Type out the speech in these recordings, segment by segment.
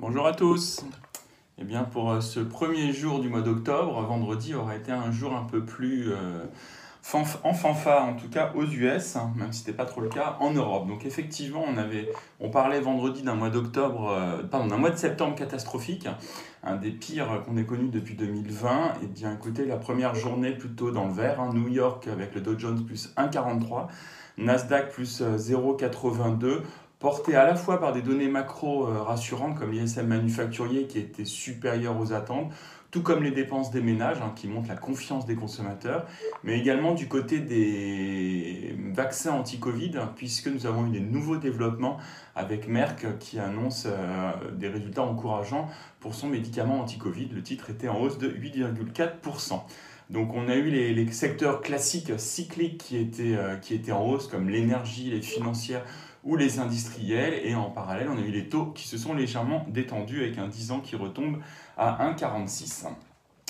Bonjour à tous. Eh bien, pour euh, ce premier jour du mois d'octobre, vendredi aura été un jour un peu plus euh, en fanfare, en tout cas aux US, hein, même si ce n'était pas trop le cas en Europe. Donc effectivement, on, parlait vendredi d'un mois d'octobre, euh, pardon, d'un mois de septembre catastrophique, un des pires qu'on ait connu depuis 2020. Et bien écoutez, la première journée plutôt dans le vert, hein, New York avec le Dow Jones plus 1,43, Nasdaq plus 0,82 porté à la fois par des données macro euh, rassurantes comme l'ISM manufacturier qui était supérieur aux attentes, tout comme les dépenses des ménages hein, qui montrent la confiance des consommateurs, mais également du côté des vaccins anti-Covid, puisque nous avons eu des nouveaux développements avec Merck qui annonce euh, des résultats encourageants pour son médicament anti-Covid. Le titre était en hausse de 8,4%. Donc on a eu les, secteurs classiques cycliques qui étaient, euh, qui étaient en hausse, comme l'énergie, les financières ou les industriels. Et en parallèle, on a eu les taux qui se sont légèrement détendus avec un 10 ans qui retombe à 1,46.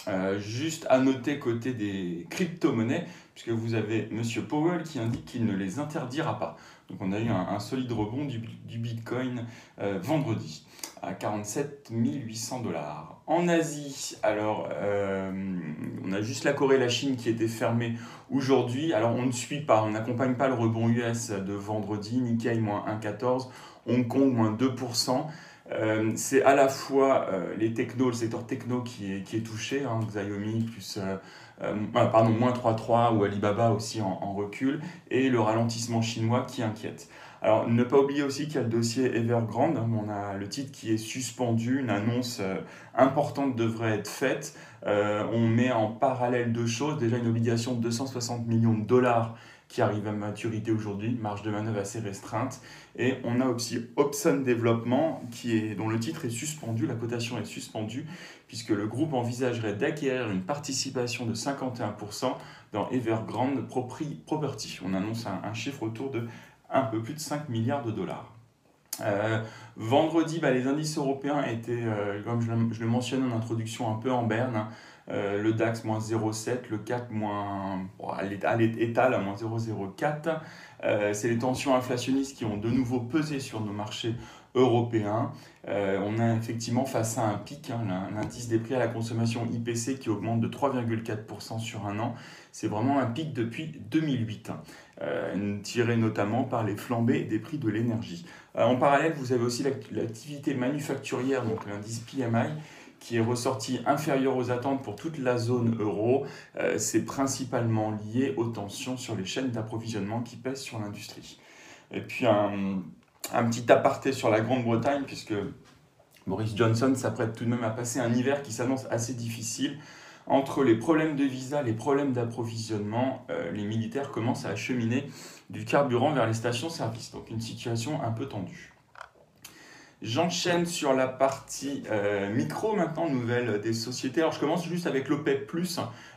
Euh, juste à noter côté des crypto-monnaies, puisque vous avez M. Powell qui indique qu'il ne les interdira pas. Donc on a eu un, solide rebond du, Bitcoin euh, vendredi à 47 800 dollars. En Asie, alors euh, on a juste la Corée et la Chine qui étaient fermées aujourd'hui. Alors on ne suit pas, on n'accompagne pas le rebond US de vendredi. Nikkei moins 1,14, Hong Kong moins 2%. Euh, c'est à la fois euh, les technos, le secteur techno qui est, touché, hein, Xiaomi plus, pardon, moins 3,3 ou Alibaba aussi en, recul, et le ralentissement chinois qui inquiète. Alors, ne pas oublier aussi qu'il y a le dossier Evergrande. On a le titre qui est suspendu. Une annonce euh, importante devrait être faite. Euh, on met en parallèle deux choses. Déjà, une obligation de 260 millions de dollars qui arrive à maturité aujourd'hui, marge de manœuvre assez restreinte. Et on a aussi Opson Développement, qui est, dont le titre est suspendu, la cotation est suspendue, puisque le groupe envisagerait d'acquérir une participation de 51% dans Evergrande Property. On annonce un chiffre autour de un peu plus de 5 milliards de dollars. Euh, vendredi, bah, les indices européens étaient, euh, comme je le, je le, mentionnais en introduction, un peu en berne. Euh, le DAX moins 0,7, le CAC moins, bon, étale à moins 0,04. C'est les tensions inflationnistes qui ont de nouveau pesé sur nos marchés européens. on a effectivement face à un pic, hein, l'indice des prix à la consommation IPC qui augmente de 3,4% sur un an. C'est vraiment un pic depuis 2008. Euh, tiré notamment par les flambées des prix de l'énergie. Euh, en parallèle, vous avez aussi l'activité manufacturière, donc l'indice PMI, qui est ressorti inférieur aux attentes pour toute la zone euro. Euh, c'est principalement lié aux tensions sur les chaînes d'approvisionnement qui pèsent sur l'industrie. Et puis un, petit aparté sur la Grande-Bretagne, puisque Boris Johnson s'apprête tout de même à passer un hiver qui s'annonce assez difficile entre les problèmes de visa, les problèmes d'approvisionnement, euh, les militaires commencent à acheminer du carburant vers les stations-service. Donc une situation un peu tendue. J'enchaîne sur la partie euh, micro maintenant, nouvelle des sociétés. Alors je commence juste avec l'OPEP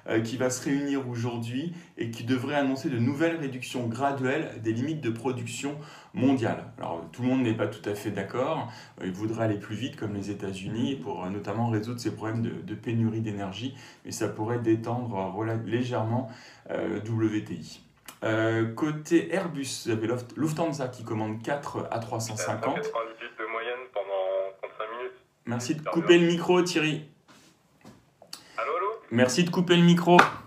euh, qui va se réunir aujourd'hui et qui devrait annoncer de nouvelles réductions graduelles des limites de production mondiale. Alors tout le monde n'est pas tout à fait d'accord. Euh, il voudrait aller plus vite comme les États-Unis pour notamment résoudre ces problèmes de, pénurie d'énergie, mais ça pourrait détendre légèrement WTI. côté Airbus, vous avez Lufthansa qui commande 4 à 350. Merci de couper le micro, Thierry. Allô, allô Merci de couper le micro. Ah.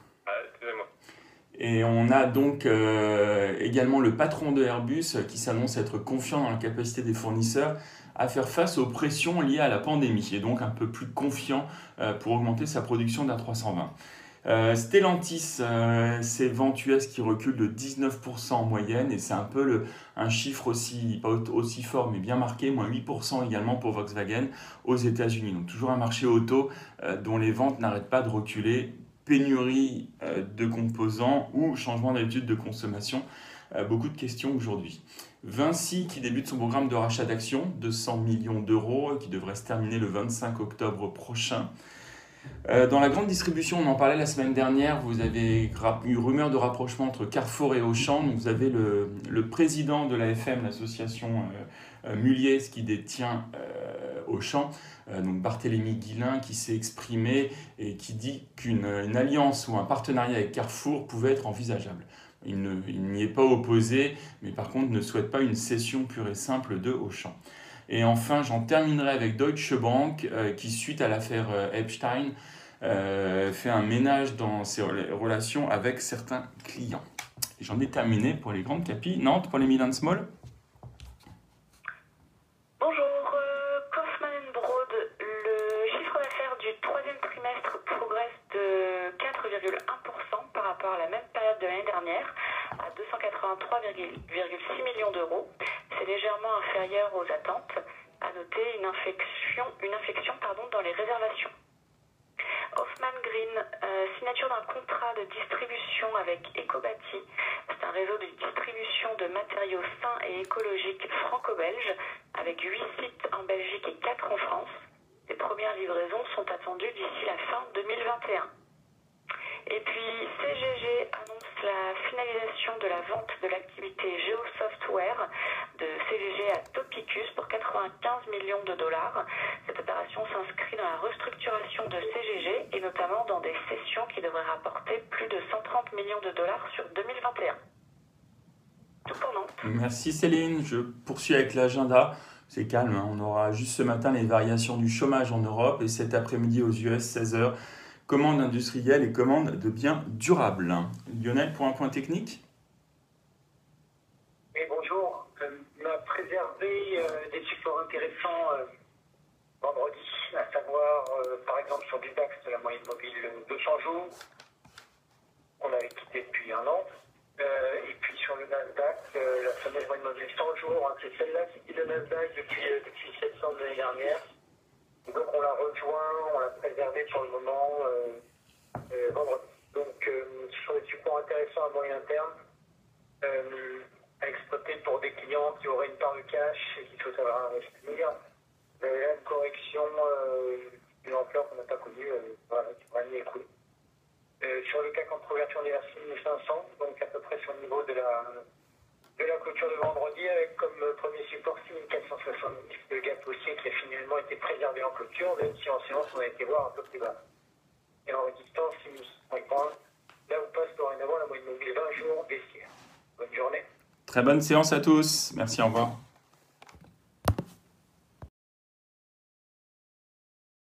Et on a donc euh, également le patron de Airbus qui s'annonce être confiant dans la capacité des fournisseurs à faire face aux pressions liées à la pandémie et donc un peu plus confiant euh, pour augmenter sa production d'A320. Euh, Stellantis, euh, c'est ventes US qui recule de 19% en moyenne et c'est un peu un chiffre aussi, pas aussi fort mais bien marqué, moins 8% également pour Volkswagen aux États-Unis. Donc toujours un marché auto euh, dont les ventes n'arrêtent pas de reculer, pénurie de composants ou changement d'habitude de consommation. beaucoup de questions aujourd'hui. Vinci qui débute son programme de rachat d'actions de 100 millions d'euros qui devrait se terminer le 25 octobre prochain. Euh, dans la grande distribution, on en parlait la semaine dernière, vous avez eu rumeur de rapprochement entre Carrefour et Auchan. vous avez le, président de l'AFM, l'association euh, euh, qui détient Auchan, donc Barthélémy Guilin, qui s'est exprimé et qui dit qu'une alliance ou un partenariat avec Carrefour pouvait être envisageable. Il n'y est pas opposé, mais par contre ne souhaite pas une cession pure et simple de Auchan. Et enfin, j'en terminerai avec Deutsche Bank, euh, qui, suite à l'affaire euh, Epstein, euh, fait un ménage dans ses rela- relations avec certains clients. J'en ai terminé pour les grandes capis. Nantes, pour les Milan Small Bonjour, Kaufmann Broad. Le chiffre d'affaires du troisième trimestre progresse de 4,1% par rapport à la même période de l'année dernière, à 283,6 millions d'euros. C'est légèrement inférieur aux attentes. À noter une infection, dans les réservations. Hoffman Green, euh, signature d'un contrat de distribution avec Ecobati. C'est un réseau de distribution de matériaux sains et écologiques franco-belges avec 8 sites en Belgique et 4 en France. Les premières livraisons sont attendues d'ici la fin 2021. Et puis CGG annonce la finalisation de la vente de l'activité GeoSoftware de CGG à Topicus pour 95 millions de dollars. Cette opération s'inscrit dans la restructuration de CGG et notamment dans des sessions qui devraient rapporter plus de 130 millions de dollars sur 2021. Tout pour Nantes. Merci Céline. Je poursuis avec l'agenda. C'est calme, hein. on aura juste ce matin les variations du chômage en Europe et cet après-midi aux US 16h, commande industrielle et commande de biens durables. Lionel, pour un point technique Oui, bonjour. Euh, on a préservé euh, des supports intéressants euh, vendredi, à savoir, par exemple, sur du DAX de la moyenne mobile euh, 200 jours, qu'on avait quitté depuis un an. Et puis sur le Nasdaq, la fameuse moyenne mobile 100 jours, hein, c'est celle-là qui dit le Nasdaq depuis, euh, depuis septembre de l'année dernière. Donc on l'a rejoint, on l'a préservé sur le moment euh, euh, vendredi. Donc euh, sur des supports intéressants à moyen euh, à exploiter pour des clients qui auraient une part de cash et qui souhaitent avoir investir. Là une correction euh, d'une ampleur qu'on n'a pas connue, euh, voilà, qui va aller écoulée. Euh, sur le CAC en conversion diverse 1500, donc à peu près sur le niveau de la, clôture de vendredi, avec comme premier support 6470, le gap haussier qui a finalement été préservé en clôture, même si en séance on a été voir un peu plus bas. Et en résistance 6650, là où passe dorénavant la moyenne mobile 20 jours baissière. Bonne journée. Très bonne séance à tous. Merci, au revoir.